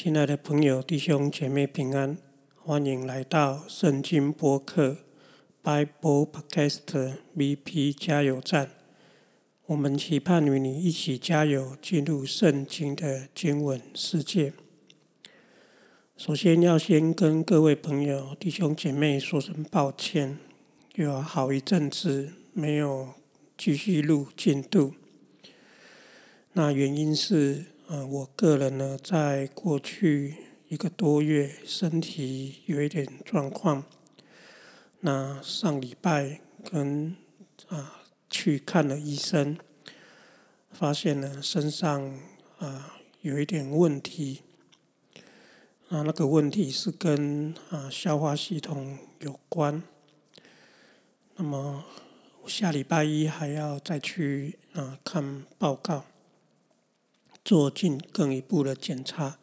亲爱的朋友、弟兄姐妹平安，欢迎来到圣经播客 Bible Podcast VP 加油站。我们期盼与你一起加油，进入圣经的经文世界。首先要先跟各位朋友、弟兄姐妹说声抱歉，有好一阵子没有继续录进度。那原因是，呃，我个人呢，在过去一个多月身体有一点状况。那上礼拜跟啊去看了医生，发现呢身上啊有一点问题。啊，那个问题是跟啊消化系统有关。那么下礼拜一还要再去啊看报告。做进更一步的检查，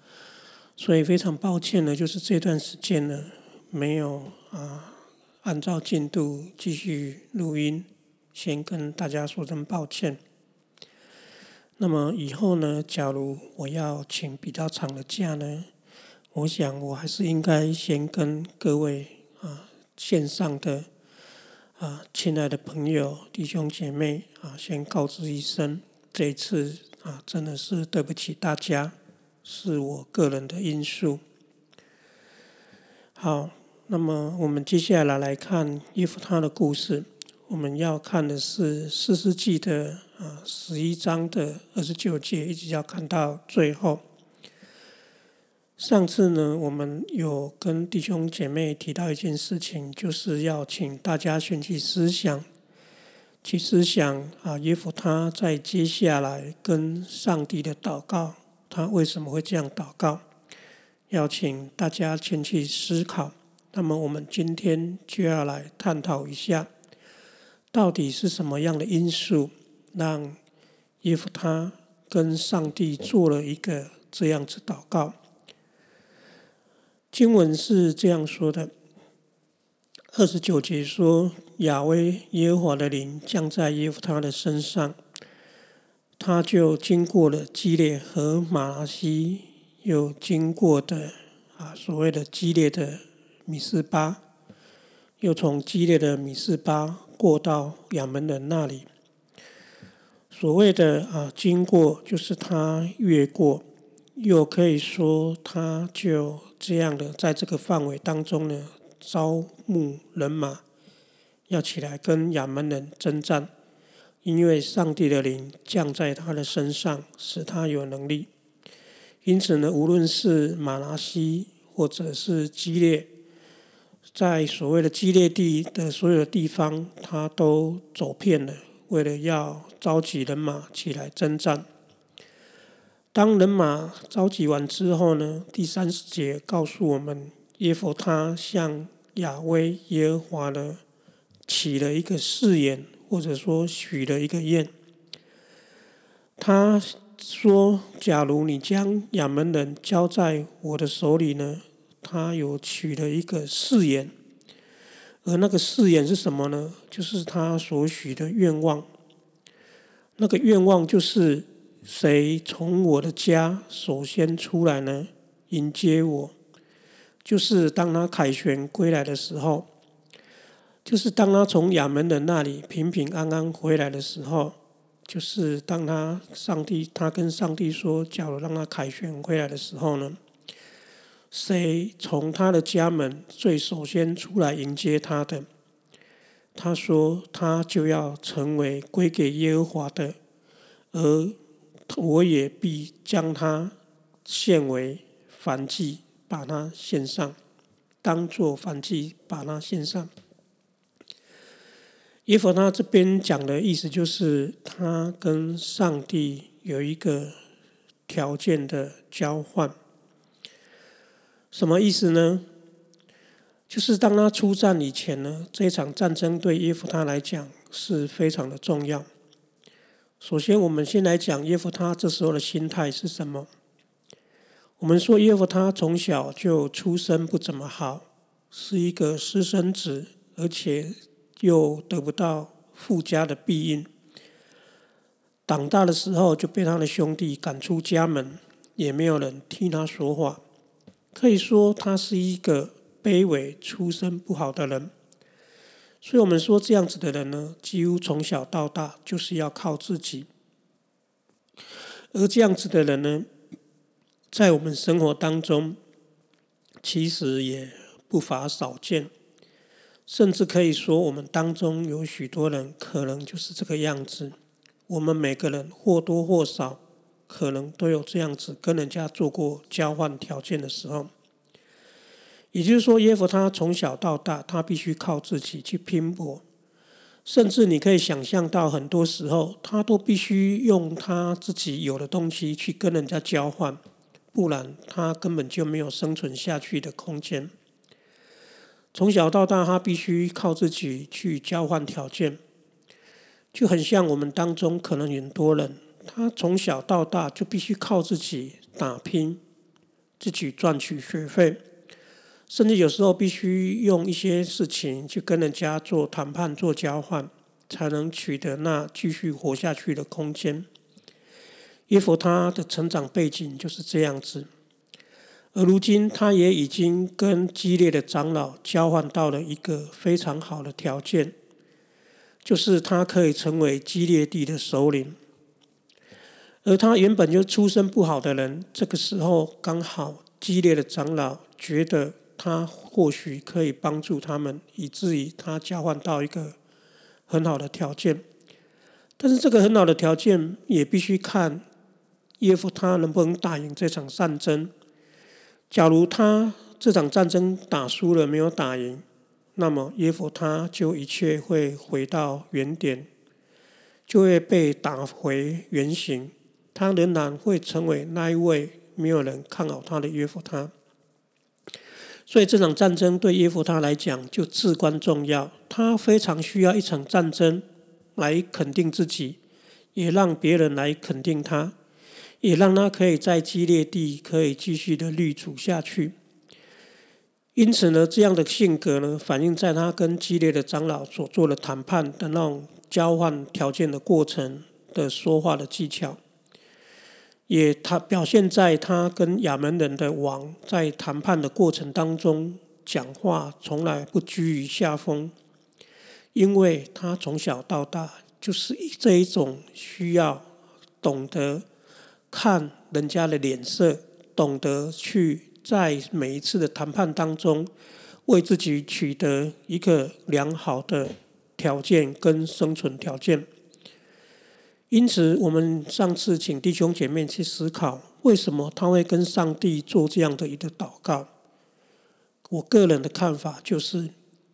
所以非常抱歉呢，就是这段时间呢没有啊按照进度继续录音，先跟大家说声抱歉。那么以后呢，假如我要请比较长的假呢，我想我还是应该先跟各位啊线上的啊亲爱的朋友弟兄姐妹啊先告知一声，这一次。啊，真的是对不起大家，是我个人的因素。好，那么我们接下来来看耶夫他的故事。我们要看的是四世纪的啊十一章的二十九节，一直要看到最后。上次呢，我们有跟弟兄姐妹提到一件事情，就是要请大家选取思想。其实想啊，耶夫他在接下来跟上帝的祷告，他为什么会这样祷告？要请大家前去思考。那么我们今天就要来探讨一下，到底是什么样的因素让耶夫他跟上帝做了一个这样子祷告？经文是这样说的。二十九节说，亚威耶和华的灵降在耶夫他的身上，他就经过了基列和马拉西，又经过的啊所谓的基列的米斯巴，又从基列的米斯巴过到亚门人那里。所谓的啊经过，就是他越过，又可以说他就这样的在这个范围当中呢。招募人马，要起来跟亚门人征战，因为上帝的灵降在他的身上，使他有能力。因此呢，无论是马拉西或者是基列，在所谓的基列地的所有的地方，他都走遍了，为了要召集人马起来征战。当人马召集完之后呢，第三十节告诉我们，耶和他向亚威耶和华呢起了一个誓言，或者说许了一个愿。他说：“假如你将亚门人交在我的手里呢，他有许了一个誓言。而那个誓言是什么呢？就是他所许的愿望。那个愿望就是谁从我的家首先出来呢，迎接我。”就是当他凯旋归来的时候，就是当他从亚门人那里平平安安回来的时候，就是当他上帝他跟上帝说，假如让他凯旋回来的时候呢，谁从他的家门最首先出来迎接他的？他说，他就要成为归给耶和华的，而我也必将他献为燔祭。把他献上，当做反祭，把他献上。耶和他这边讲的意思就是，他跟上帝有一个条件的交换。什么意思呢？就是当他出战以前呢，这场战争对耶夫他来讲是非常的重要。首先，我们先来讲耶夫他这时候的心态是什么。我们说耶夫他从小就出身不怎么好，是一个私生子，而且又得不到富家的庇荫。长大的时候就被他的兄弟赶出家门，也没有人替他说话。可以说他是一个卑微、出身不好的人。所以我们说这样子的人呢，几乎从小到大就是要靠自己。而这样子的人呢，在我们生活当中，其实也不乏少见。甚至可以说，我们当中有许多人可能就是这个样子。我们每个人或多或少，可能都有这样子跟人家做过交换条件的时候。也就是说，耶夫他从小到大，他必须靠自己去拼搏。甚至你可以想象到，很多时候他都必须用他自己有的东西去跟人家交换，不然他根本就没有生存下去的空间。从小到大，他必须靠自己去交换条件，就很像我们当中可能很多人，他从小到大就必须靠自己打拼，自己赚取学费，甚至有时候必须用一些事情去跟人家做谈判、做交换，才能取得那继续活下去的空间。耶夫他的成长背景就是这样子。而如今，他也已经跟激烈的长老交换到了一个非常好的条件，就是他可以成为激烈地的首领。而他原本就出身不好的人，这个时候刚好激烈的长老觉得他或许可以帮助他们，以至于他交换到一个很好的条件。但是这个很好的条件也必须看耶夫他能不能打赢这场战争。假如他这场战争打输了，没有打赢，那么耶夫他就一切会回到原点，就会被打回原形。他仍然会成为那一位没有人看好他的耶夫他。所以这场战争对耶夫他来讲就至关重要。他非常需要一场战争来肯定自己，也让别人来肯定他。也让他可以在激烈地可以继续的立足下去。因此呢，这样的性格呢，反映在他跟激烈的长老所做的谈判的那种交换条件的过程的说话的技巧，也他表现在他跟亚门人的王在谈判的过程当中讲话从来不居于下风，因为他从小到大就是这一种需要懂得。看人家的脸色，懂得去在每一次的谈判当中，为自己取得一个良好的条件跟生存条件。因此，我们上次请弟兄姐妹去思考，为什么他会跟上帝做这样的一个祷告？我个人的看法就是，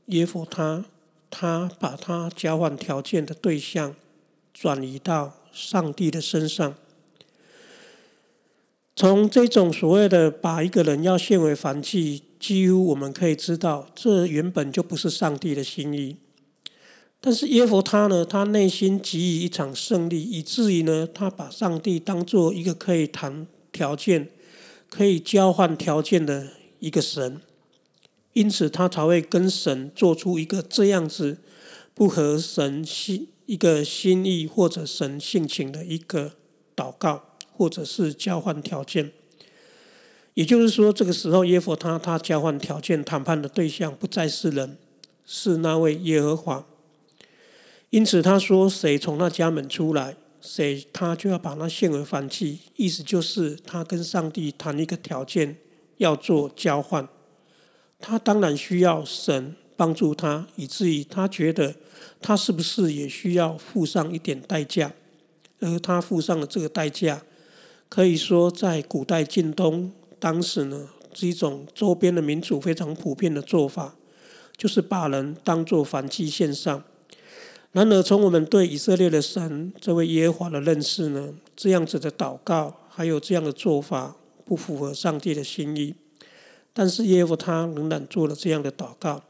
耶夫他他把他交换条件的对象转移到上帝的身上。从这种所谓的把一个人要献为凡祭，几乎我们可以知道，这原本就不是上帝的心意。但是耶佛他呢，他内心给予一场胜利，以至于呢，他把上帝当做一个可以谈条件、可以交换条件的一个神，因此他才会跟神做出一个这样子不合神心一个心意或者神性情的一个祷告。或者是交换条件，也就是说，这个时候耶和他他交换条件谈判的对象不再是人，是那位耶和华。因此他说：“谁从那家门出来，谁他就要把那献为反祭。”意思就是他跟上帝谈一个条件，要做交换。他当然需要神帮助他，以至于他觉得他是不是也需要付上一点代价，而他付上了这个代价。可以说，在古代近东，当时呢是一种周边的民族非常普遍的做法，就是把人当作反祭献上。然而，从我们对以色列的神这位耶和华的认识呢，这样子的祷告还有这样的做法不符合上帝的心意。但是耶和他仍然做了这样的祷告。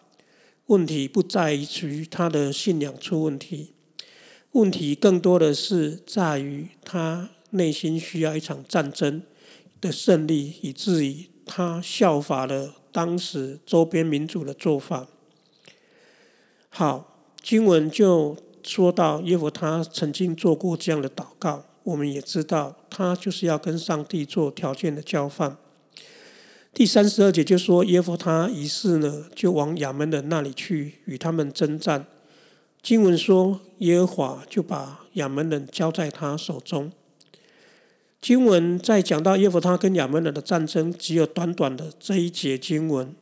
问题不在于他的信仰出问题，问题更多的是在于他。内心需要一场战争的胜利，以至于他效法了当时周边民主的做法。好，经文就说到耶和他曾经做过这样的祷告，我们也知道他就是要跟上帝做条件的交换。第三十二节就说耶夫他于是呢，就往亚门人那里去与他们征战。经文说耶和华就把亚门人交在他手中。经文在讲到耶夫他跟亚门人的战争，只有短短的这一节经文，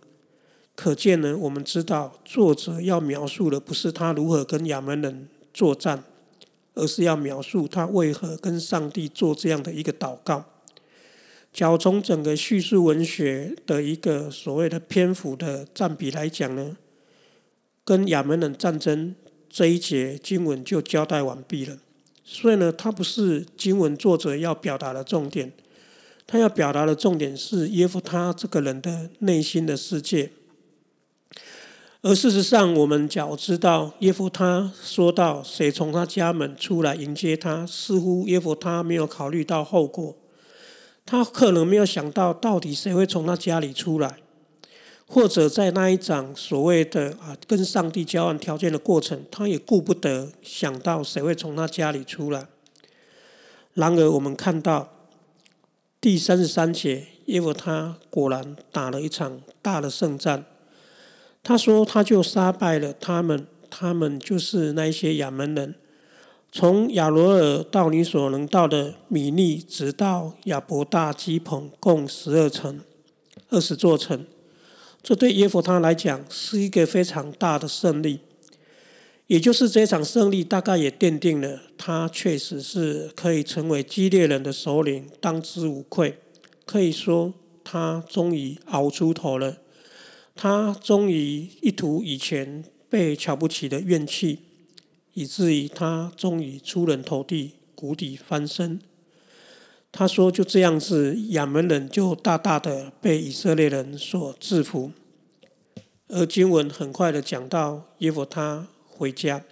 可见呢，我们知道作者要描述的不是他如何跟亚门人作战，而是要描述他为何跟上帝做这样的一个祷告。假如从整个叙述文学的一个所谓的篇幅的占比来讲呢，跟亚门人战争这一节经文就交代完毕了。所以呢，它不是经文作者要表达的重点，他要表达的重点是耶夫他这个人的内心的世界。而事实上，我们假如知道耶夫他说到谁从他家门出来迎接他，似乎耶夫他没有考虑到后果。他可能没有想到，到底谁会从他家里出来，或者在那一场所谓的啊跟上帝交换条件的过程，他也顾不得想到谁会从他家里出来。然而，我们看到第三十三节，耶和他果然打了一场大的胜战。他说，他就杀败了他们，他们就是那些亚门人。从亚罗尔到你所能到的米利，直到亚伯大基棚，共十二城，二十座城。这对耶夫他来讲是一个非常大的胜利。也就是这场胜利，大概也奠定了他确实是可以成为激烈人的首领，当之无愧。可以说，他终于熬出头了。他终于一吐以前被瞧不起的怨气。以至于他终于出人头地，谷底翻身。他说：“就这样子，亚门人就大大的被以色列人所制服。”而经文很快的讲到耶弗他回家。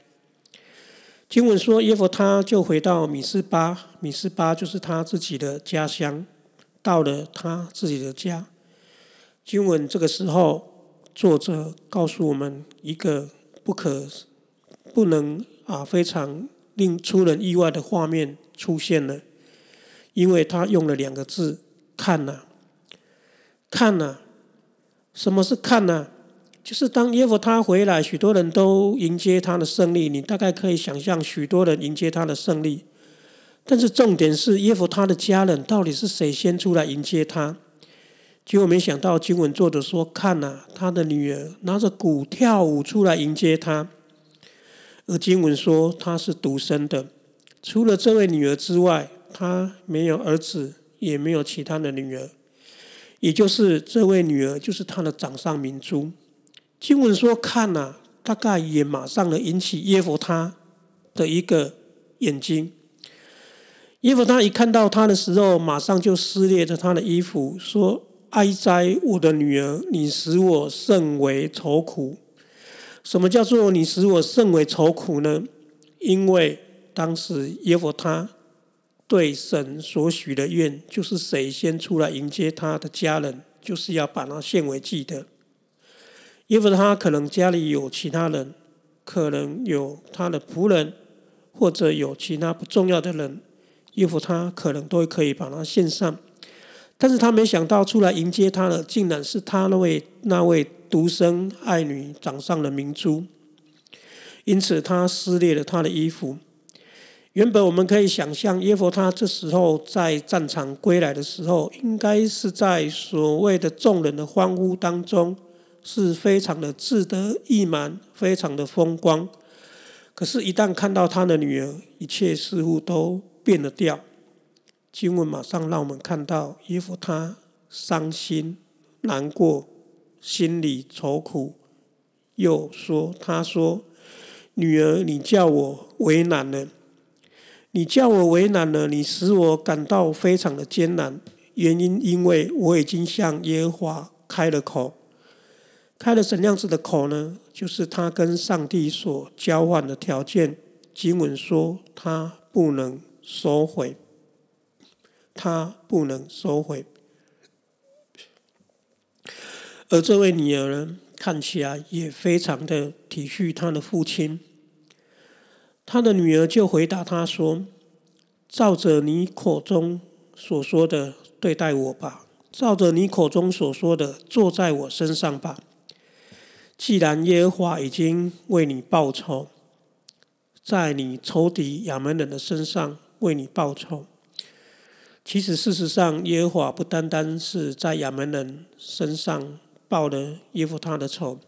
经文说耶弗他就回到米斯巴，米斯巴就是他自己的家乡，到了他自己的家。经文这个时候，作者告诉我们一个不可不能。啊，非常令出人意外的画面出现了，因为他用了两个字“看呐，看呐”。什么是看呐？就是当耶夫他回来，许多人都迎接他的胜利。你大概可以想象，许多人迎接他的胜利。但是重点是，耶夫他的家人到底是谁先出来迎接他？结果没想到，经文作者说：“看呐，他的女儿拿着鼓跳舞出来迎接他。”而经文说他是独生的，除了这位女儿之外，他没有儿子，也没有其他的女儿。也就是这位女儿就是他的掌上明珠。经文说看呐，大概也马上的引起耶夫他的一个眼睛。耶夫他一看到他的时候，马上就撕裂着他的衣服，说：“哀哉，我的女儿，你使我甚为愁苦。”什么叫做你使我甚为愁苦呢？因为当时耶和他对神所许的愿，就是谁先出来迎接他的家人，就是要把他献为祭的。耶和他可能家里有其他人，可能有他的仆人，或者有其他不重要的人，耶和他可能都可以把他献上。但是他没想到出来迎接他的，竟然是他那位那位。独生爱女掌上的明珠，因此他撕裂了他的衣服。原本我们可以想象，耶和他这时候在战场归来的时候，应该是在所谓的众人的欢呼当中，是非常的志得意满，非常的风光。可是，一旦看到他的女儿，一切似乎都变了调。经文马上让我们看到耶和他伤心难过。心里愁苦，又说：“他说，女儿，你叫我为难了，你叫我为难了，你使我感到非常的艰难。原因，因为我已经向耶和华开了口，开了什么样子的口呢？就是他跟上帝所交换的条件。经文说，他不能收回，他不能收回。”而这位女儿呢，看起来也非常的体恤她的父亲。他的女儿就回答他说：“照着你口中所说的对待我吧，照着你口中所说的，坐在我身上吧。既然耶和华已经为你报仇，在你仇敌亚门人的身上为你报仇。其实，事实上，耶和华不单单是在亚门人身上报了耶夫他的仇，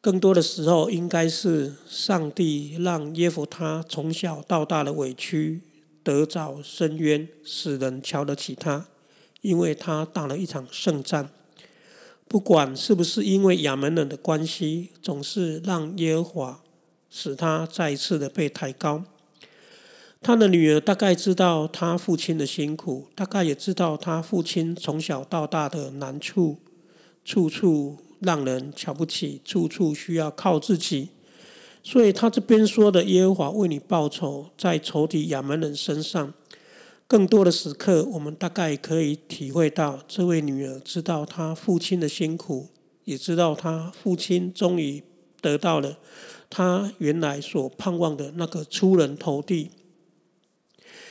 更多的时候，应该是上帝让耶夫他从小到大的委屈得着深渊，使人瞧得起他，因为他打了一场胜战。不管是不是因为亚门人的关系，总是让耶和华使他再一次的被抬高。他的女儿大概知道他父亲的辛苦，大概也知道他父亲从小到大的难处，处处让人瞧不起，处处需要靠自己。所以他这边说的耶和华为你报仇，在仇敌亚门人身上，更多的时刻，我们大概可以体会到，这位女儿知道她父亲的辛苦，也知道她父亲终于得到了他原来所盼望的那个出人头地。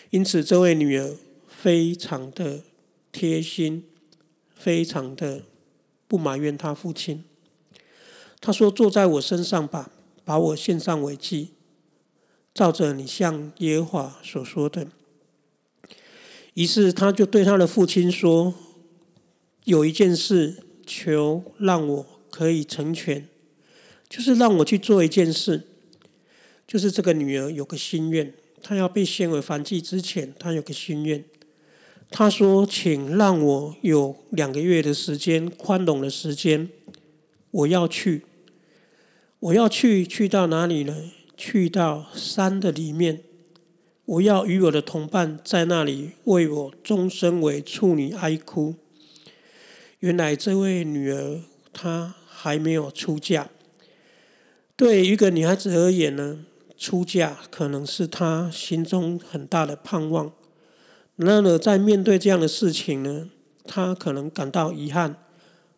因此，这位女儿非常的贴心，非常的不埋怨他父亲。他说：“坐在我身上吧，把我献上为祭，照着你向耶和华所说的。”于是，他就对他的父亲说：“有一件事，求让我可以成全，就是让我去做一件事，就是这个女儿有个心愿。”她要被献为燔祭之前，她有个心愿。他说：“请让我有两个月的时间，宽容的时间，我要去。我要去，去到哪里呢？去到山的里面。我要与我的同伴在那里为我终身为处女哀哭。”原来这位女儿她还没有出嫁。对一个女孩子而言呢？出嫁可能是她心中很大的盼望，然而在面对这样的事情呢，他可能感到遗憾。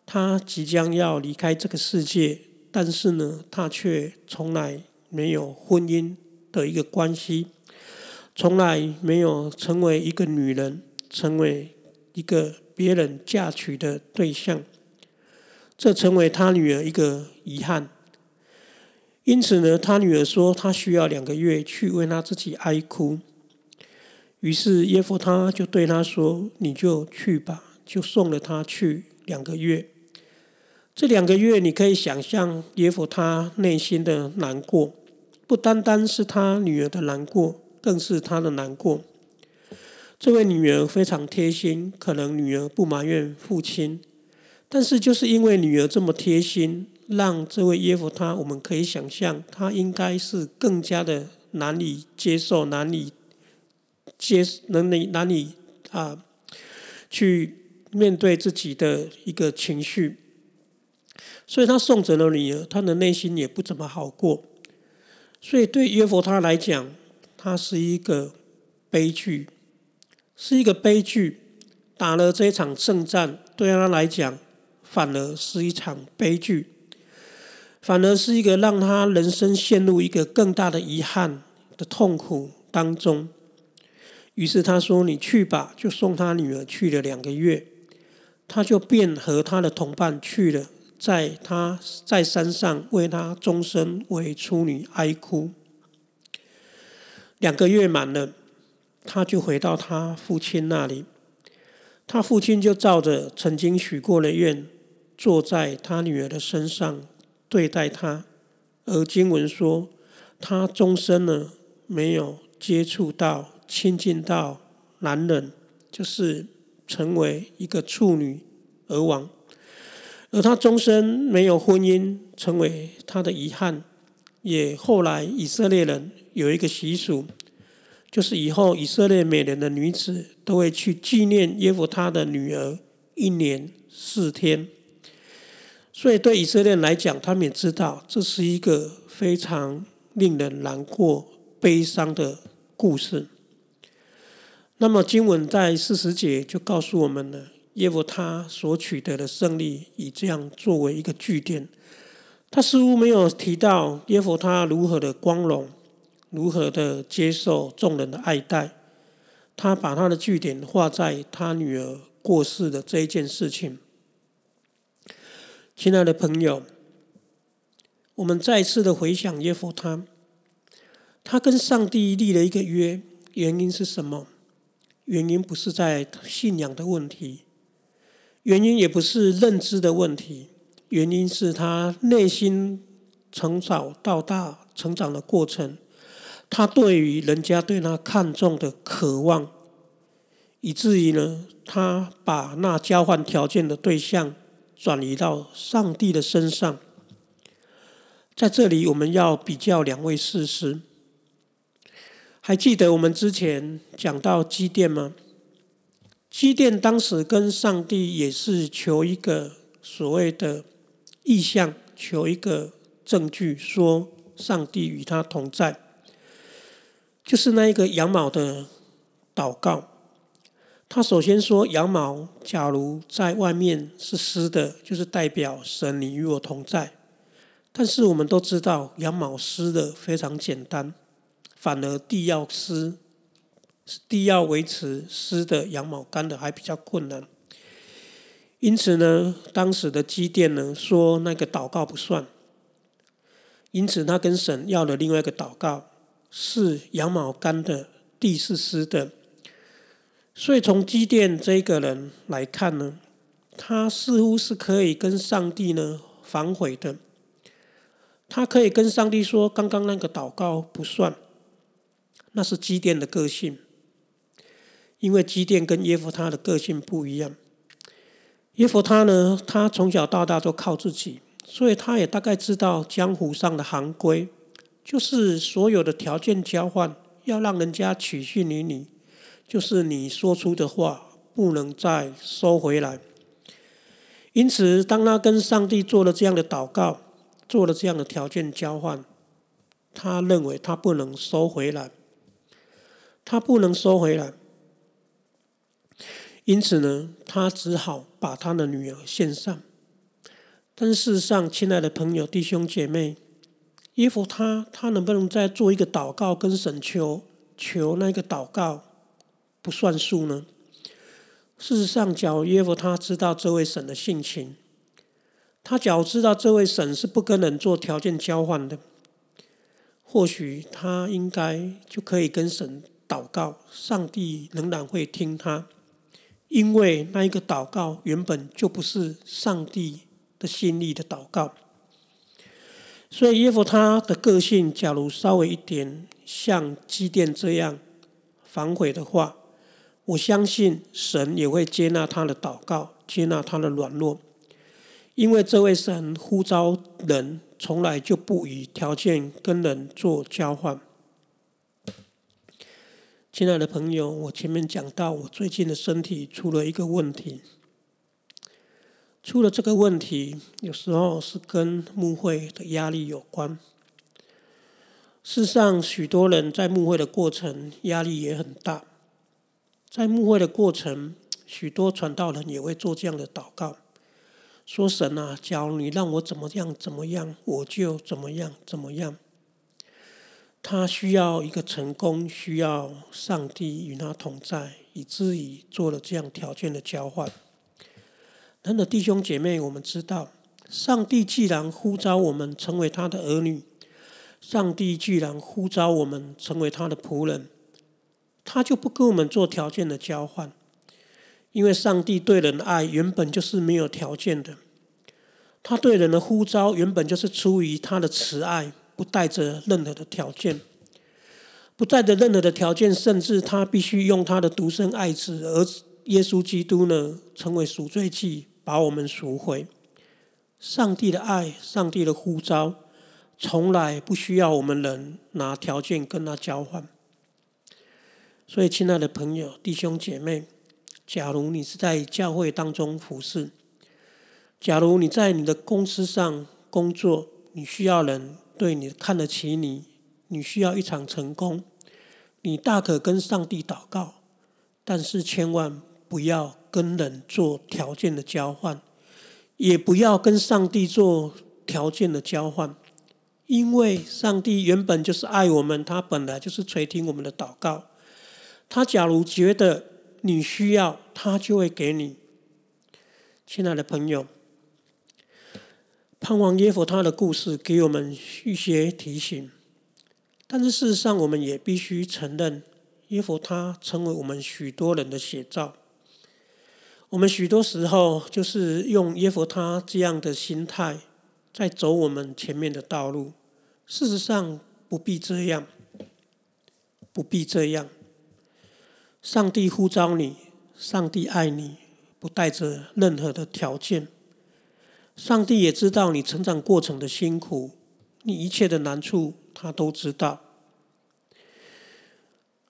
他即将要离开这个世界，但是呢，他却从来没有婚姻的一个关系，从来没有成为一个女人，成为一个别人嫁娶的对象，这成为他女儿一个遗憾。因此呢，他女儿说，她需要两个月去为她自己哀哭。于是耶夫他就对他说：“你就去吧。”就送了他去两个月。这两个月，你可以想象耶夫他内心的难过，不单单是他女儿的难过，更是他的难过。这位女儿非常贴心，可能女儿不埋怨父亲，但是就是因为女儿这么贴心。让这位耶夫他，我们可以想象，他应该是更加的难以接受、难以接、能力难以啊，去面对自己的一个情绪，所以他送走了女儿，他的内心也不怎么好过。所以对耶佛他来讲，他是一个悲剧，是一个悲剧。打了这一场胜战，对他来讲，反而是一场悲剧。反而是一个让他人生陷入一个更大的遗憾的痛苦当中。于是他说：“你去吧。”就送他女儿去了两个月，他就便和他的同伴去了，在他在山上为他终身为处女哀哭。两个月满了，他就回到他父亲那里。他父亲就照着曾经许过的愿，坐在他女儿的身上。对待他，而经文说，他终身呢没有接触到、亲近到男人，就是成为一个处女而亡，而他终身没有婚姻，成为他的遗憾。也后来以色列人有一个习俗，就是以后以色列每年的女子都会去纪念耶夫他的女儿一年四天。所以，对以色列来讲，他们也知道这是一个非常令人难过、悲伤的故事。那么，经文在四十节就告诉我们了：耶夫他所取得的胜利，以这样作为一个据点。他似乎没有提到耶夫他如何的光荣，如何的接受众人的爱戴。他把他的据点画在他女儿过世的这一件事情。亲爱的朋友，我们再次的回想耶夫他，他跟上帝立了一个约，原因是什么？原因不是在信仰的问题，原因也不是认知的问题，原因是他内心从小到大成长的过程，他对于人家对他看重的渴望，以至于呢，他把那交换条件的对象。转移到上帝的身上，在这里我们要比较两位事实。还记得我们之前讲到基甸吗？基甸当时跟上帝也是求一个所谓的意向，求一个证据，说上帝与他同在，就是那一个羊毛的祷告。他首先说：“羊毛假如在外面是湿的，就是代表神你与我同在。但是我们都知道，羊毛湿的非常简单，反而地要湿，地要维持湿的羊毛干的还比较困难。因此呢，当时的基甸呢说那个祷告不算。因此他跟神要了另外一个祷告，是羊毛干的，地是湿的。”所以从基甸这个人来看呢，他似乎是可以跟上帝呢反悔的。他可以跟上帝说：“刚刚那个祷告不算，那是基甸的个性。”因为基甸跟耶夫他的个性不一样。耶夫他呢，他从小到大都靠自己，所以他也大概知道江湖上的行规，就是所有的条件交换，要让人家取信于你。就是你说出的话不能再收回来。因此，当他跟上帝做了这样的祷告，做了这样的条件交换，他认为他不能收回来，他不能收回来。因此呢，他只好把他的女儿献上。但事实上，亲爱的朋友、弟兄姐妹，耶夫他他能不能再做一个祷告，跟神求求那个祷告？不算数呢。事实上，假如耶夫他知道这位神的性情，他假如知道这位神是不跟人做条件交换的，或许他应该就可以跟神祷告，上帝仍然会听他，因为那一个祷告原本就不是上帝的心意的祷告。所以耶夫他的个性，假如稍微一点像基甸这样反悔的话，我相信神也会接纳他的祷告，接纳他的软弱，因为这位神呼召人，从来就不以条件跟人做交换。亲爱的朋友，我前面讲到，我最近的身体出了一个问题，出了这个问题，有时候是跟牧会的压力有关。事实上，许多人在牧会的过程压力也很大。在牧会的过程，许多传道人也会做这样的祷告，说：“神啊，假如你让我怎么样怎么样，我就怎么样怎么样。”他需要一个成功，需要上帝与他同在，以至于做了这样条件的交换。他的弟兄姐妹，我们知道，上帝既然呼召我们成为他的儿女，上帝既然呼召我们成为他的仆人。他就不跟我们做条件的交换，因为上帝对人的爱原本就是没有条件的，他对人的呼召原本就是出于他的慈爱，不带着任何的条件，不带着任何的条件，甚至他必须用他的独生爱子而耶稣基督呢，成为赎罪祭，把我们赎回。上帝的爱，上帝的呼召，从来不需要我们人拿条件跟他交换。所以，亲爱的朋友、弟兄姐妹，假如你是在教会当中服侍，假如你在你的公司上工作，你需要人对你看得起你，你需要一场成功，你大可跟上帝祷告，但是千万不要跟人做条件的交换，也不要跟上帝做条件的交换，因为上帝原本就是爱我们，他本来就是垂听我们的祷告。他假如觉得你需要，他就会给你。亲爱的朋友，盼望耶佛他的故事给我们一些提醒，但是事实上，我们也必须承认，耶佛他成为我们许多人的写照。我们许多时候就是用耶佛他这样的心态，在走我们前面的道路。事实上，不必这样，不必这样。上帝呼召你，上帝爱你，不带着任何的条件。上帝也知道你成长过程的辛苦，你一切的难处，他都知道。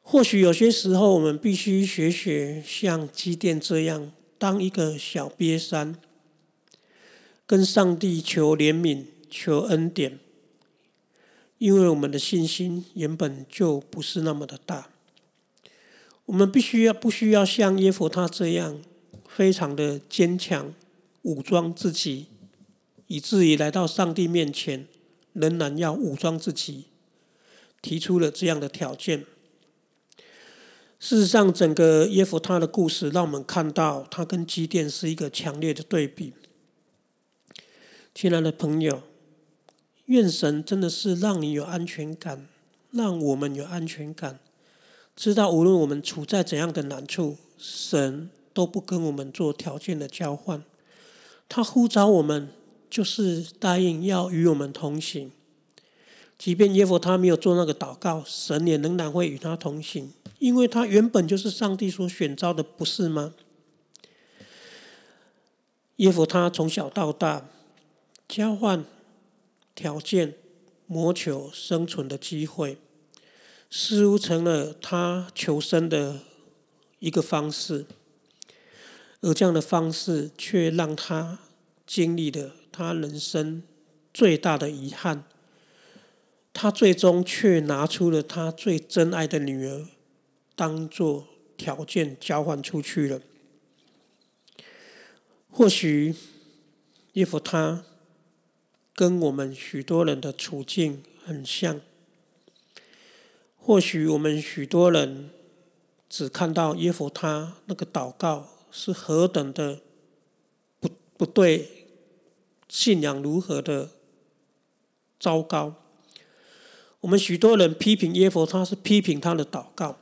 或许有些时候，我们必须学学像基甸这样，当一个小瘪山，跟上帝求怜悯、求恩典，因为我们的信心原本就不是那么的大。我们必须要不需要像耶佛他这样非常的坚强，武装自己，以至于来到上帝面前，仍然要武装自己，提出了这样的条件。事实上，整个耶佛他的故事让我们看到，他跟基甸是一个强烈的对比。亲爱的朋友，愿神真的是让你有安全感，让我们有安全感。知道无论我们处在怎样的难处，神都不跟我们做条件的交换。他呼召我们，就是答应要与我们同行。即便耶佛他没有做那个祷告，神也仍然会与他同行，因为他原本就是上帝所选召的，不是吗？耶佛他从小到大，交换条件，谋求生存的机会。似乎成了他求生的一个方式，而这样的方式却让他经历了他人生最大的遗憾。他最终却拿出了他最珍爱的女儿，当做条件交换出去了。或许，耶夫他跟我们许多人的处境很像。或许我们许多人只看到耶佛他那个祷告是何等的不不对，信仰如何的糟糕。我们许多人批评耶佛他是批评他的祷告，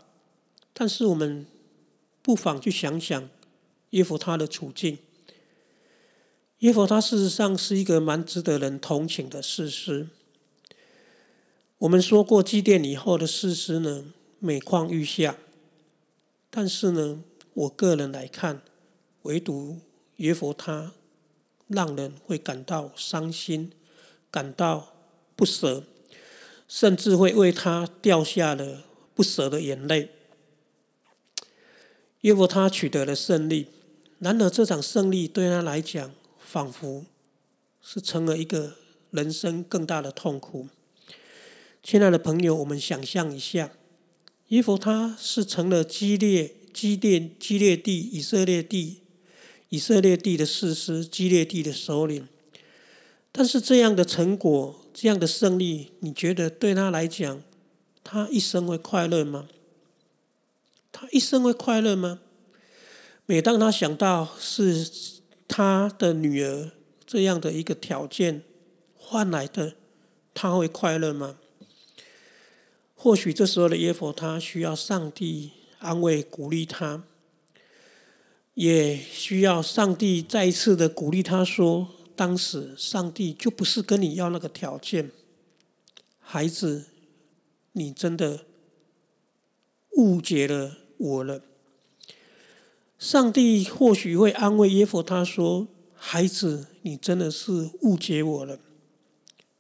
但是我们不妨去想想耶佛他的处境。耶佛他事实上是一个蛮值得人同情的事实。我们说过祭奠以后的事实呢，每况愈下。但是呢，我个人来看，唯独耶佛他让人会感到伤心，感到不舍，甚至会为他掉下了不舍的眼泪。耶佛他取得了胜利，然而这场胜利对他来讲，仿佛是成了一个人生更大的痛苦。亲爱的朋友，我们想象一下，耶佛他是成了激烈、激烈、激烈地以色列地、以色列地的士师，基列地的首领。但是这样的成果、这样的胜利，你觉得对他来讲，他一生会快乐吗？他一生会快乐吗？每当他想到是他的女儿这样的一个条件换来的，他会快乐吗？或许这时候的耶佛他需要上帝安慰鼓励他，也需要上帝再一次的鼓励他说：“当时上帝就不是跟你要那个条件，孩子，你真的误解了我了。”上帝或许会安慰耶佛他说：“孩子，你真的是误解我了。”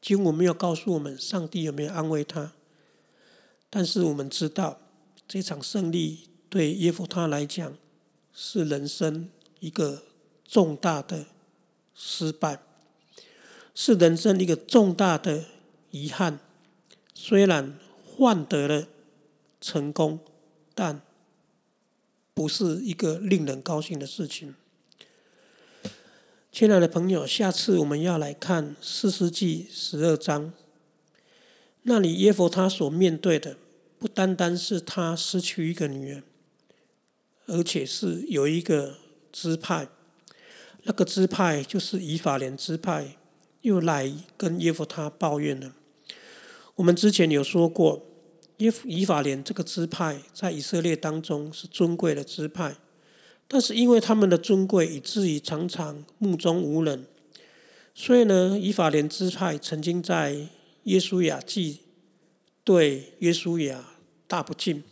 经文没有告诉我们上帝有没有安慰他。但是我们知道，这场胜利对耶夫他来讲是人生一个重大的失败，是人生一个重大的遗憾。虽然换得了成功，但不是一个令人高兴的事情。亲爱的朋友，下次我们要来看四世纪十二章。那里耶佛他所面对的，不单单是他失去一个女人，而且是有一个支派，那个支派就是以法莲支派，又来跟耶夫他抱怨了。我们之前有说过，耶以法莲这个支派在以色列当中是尊贵的支派，但是因为他们的尊贵，以至于常常目中无人。所以呢，以法莲支派曾经在耶稣雅记对耶稣雅大不敬，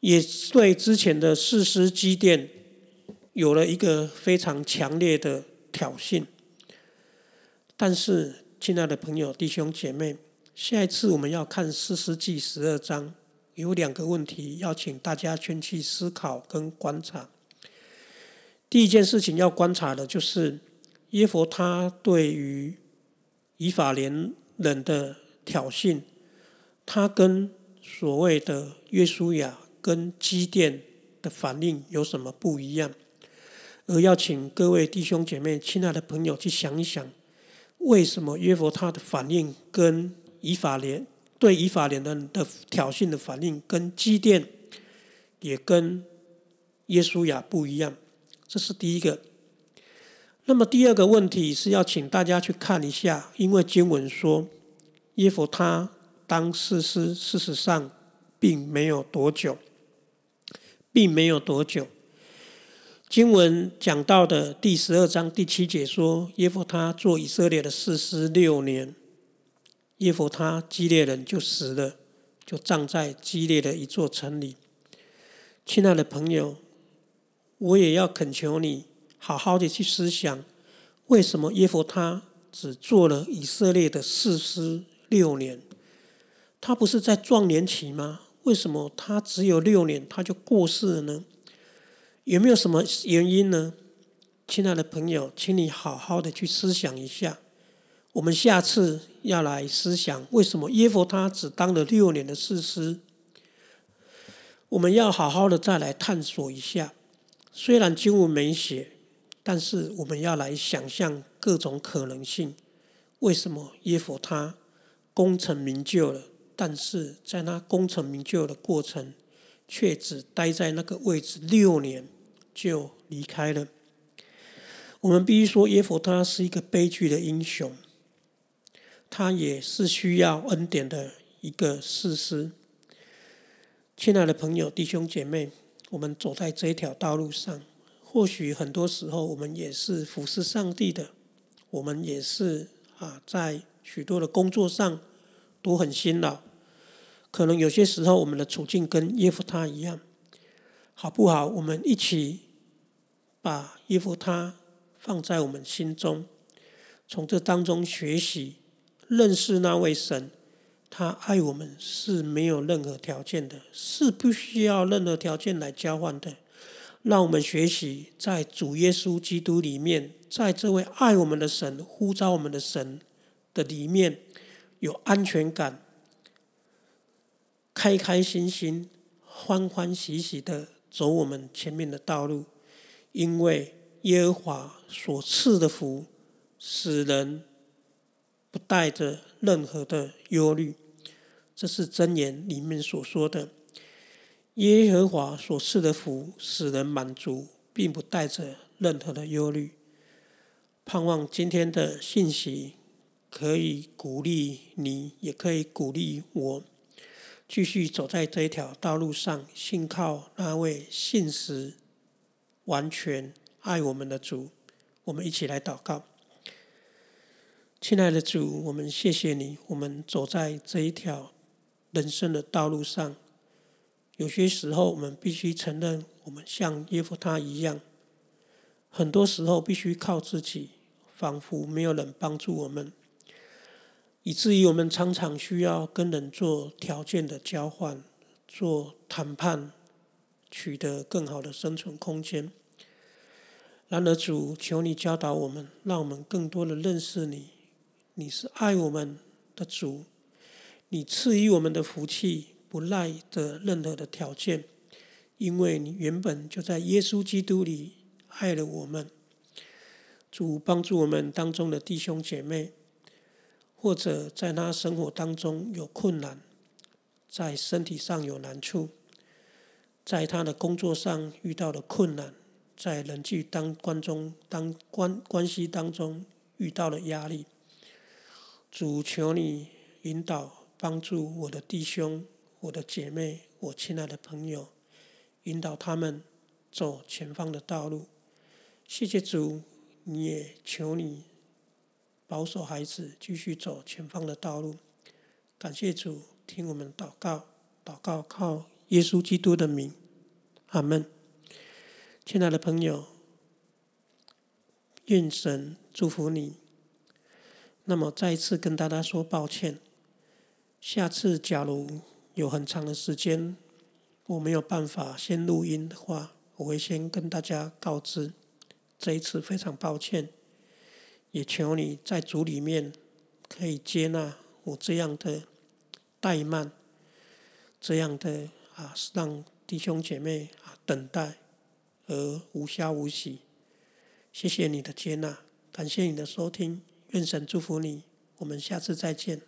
也对之前的士师基甸有了一个非常强烈的挑衅。但是，亲爱的朋友、弟兄姐妹，下一次我们要看四世纪十二章，有两个问题要请大家先去思考跟观察。第一件事情要观察的就是。耶佛他对于以法莲人的挑衅，他跟所谓的约书亚跟机电的反应有什么不一样？而要请各位弟兄姐妹、亲爱的朋友去想一想，为什么约佛他的反应跟以法莲对以法莲人的挑衅的反应跟机电也跟耶稣亚不一样？这是第一个。那么第二个问题是要请大家去看一下，因为经文说耶弗他当士师，事实上并没有多久，并没有多久。经文讲到的第十二章第七节说，耶弗他做以色列的士师六年，耶弗他基列人就死了，就葬在基列的一座城里。亲爱的朋友，我也要恳求你。好好的去思想，为什么耶弗他只做了以色列的士师六年？他不是在壮年期吗？为什么他只有六年他就过世了呢？有没有什么原因呢？亲爱的朋友，请你好好的去思想一下。我们下次要来思想，为什么耶弗他只当了六年的士师？我们要好好的再来探索一下。虽然经文没写。但是我们要来想象各种可能性，为什么耶佛他功成名就了，但是在他功成名就的过程，却只待在那个位置六年就离开了？我们必须说，耶佛他是一个悲剧的英雄，他也是需要恩典的一个事实。亲爱的朋友、弟兄姐妹，我们走在这条道路上。或许很多时候，我们也是服侍上帝的，我们也是啊，在许多的工作上都很辛劳。可能有些时候，我们的处境跟耶夫他一样，好不好？我们一起把耶夫他放在我们心中，从这当中学习认识那位神，他爱我们是没有任何条件的，是不需要任何条件来交换的。让我们学习在主耶稣基督里面，在这位爱我们的神、呼召我们的神的里面，有安全感，开开心心、欢欢喜喜的走我们前面的道路。因为耶和华所赐的福，使人不带着任何的忧虑。这是箴言里面所说的。耶和华所赐的福使人满足，并不带着任何的忧虑。盼望今天的信息可以鼓励你，也可以鼓励我，继续走在这一条道路上，信靠那位信实、完全爱我们的主。我们一起来祷告，亲爱的主，我们谢谢你，我们走在这一条人生的道路上。有些时候，我们必须承认，我们像耶夫他一样，很多时候必须靠自己，仿佛没有人帮助我们，以至于我们常常需要跟人做条件的交换，做谈判，取得更好的生存空间。然而，主，求你教导我们，让我们更多的认识你。你是爱我们的主，你赐予我们的福气。不赖的任何的条件，因为你原本就在耶稣基督里爱了我们。主帮助我们当中的弟兄姐妹，或者在他生活当中有困难，在身体上有难处，在他的工作上遇到的困难，在人际当关中当关关系当中遇到了压力。主求你引导帮助我的弟兄、我的姐妹、我亲爱的朋友，引导他们走前方的道路。谢谢主，你也求你保守孩子继续走前方的道路。感谢主，听我们祷告，祷告靠耶稣基督的名，阿门。亲爱的朋友，愿神祝福你。那么再一次跟大家说抱歉。下次假如有很长的时间我没有办法先录音的话，我会先跟大家告知。这一次非常抱歉，也求你在主里面可以接纳我这样的怠慢，这样的啊让弟兄姐妹啊等待而无消无息。谢谢你的接纳，感谢你的收听。愿神祝福你，我们下次再见。